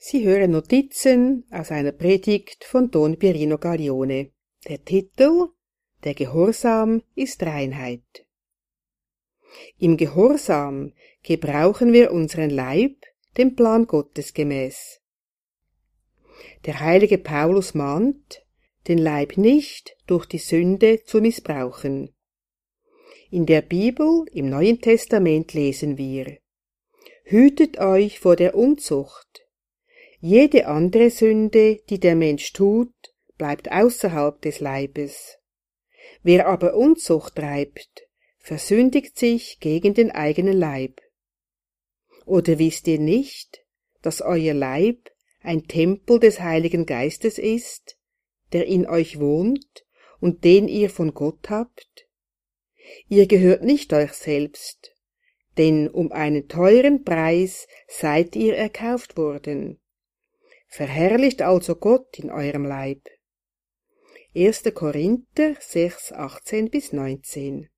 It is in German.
Sie hören Notizen aus einer Predigt von Don Pierino Gaglione. Der Titel Der Gehorsam ist Reinheit. Im Gehorsam gebrauchen wir unseren Leib dem Plan Gottes gemäß. Der heilige Paulus mahnt, den Leib nicht durch die Sünde zu missbrauchen. In der Bibel im Neuen Testament lesen wir Hütet euch vor der Unzucht, jede andere Sünde, die der Mensch tut, bleibt außerhalb des Leibes. Wer aber Unzucht treibt, versündigt sich gegen den eigenen Leib. Oder wisst ihr nicht, dass euer Leib ein Tempel des Heiligen Geistes ist, der in euch wohnt und den ihr von Gott habt? Ihr gehört nicht euch selbst, denn um einen teuren Preis seid ihr erkauft worden. Verherrlicht also Gott in eurem Leib. 1. Korinther 6, 18 bis 19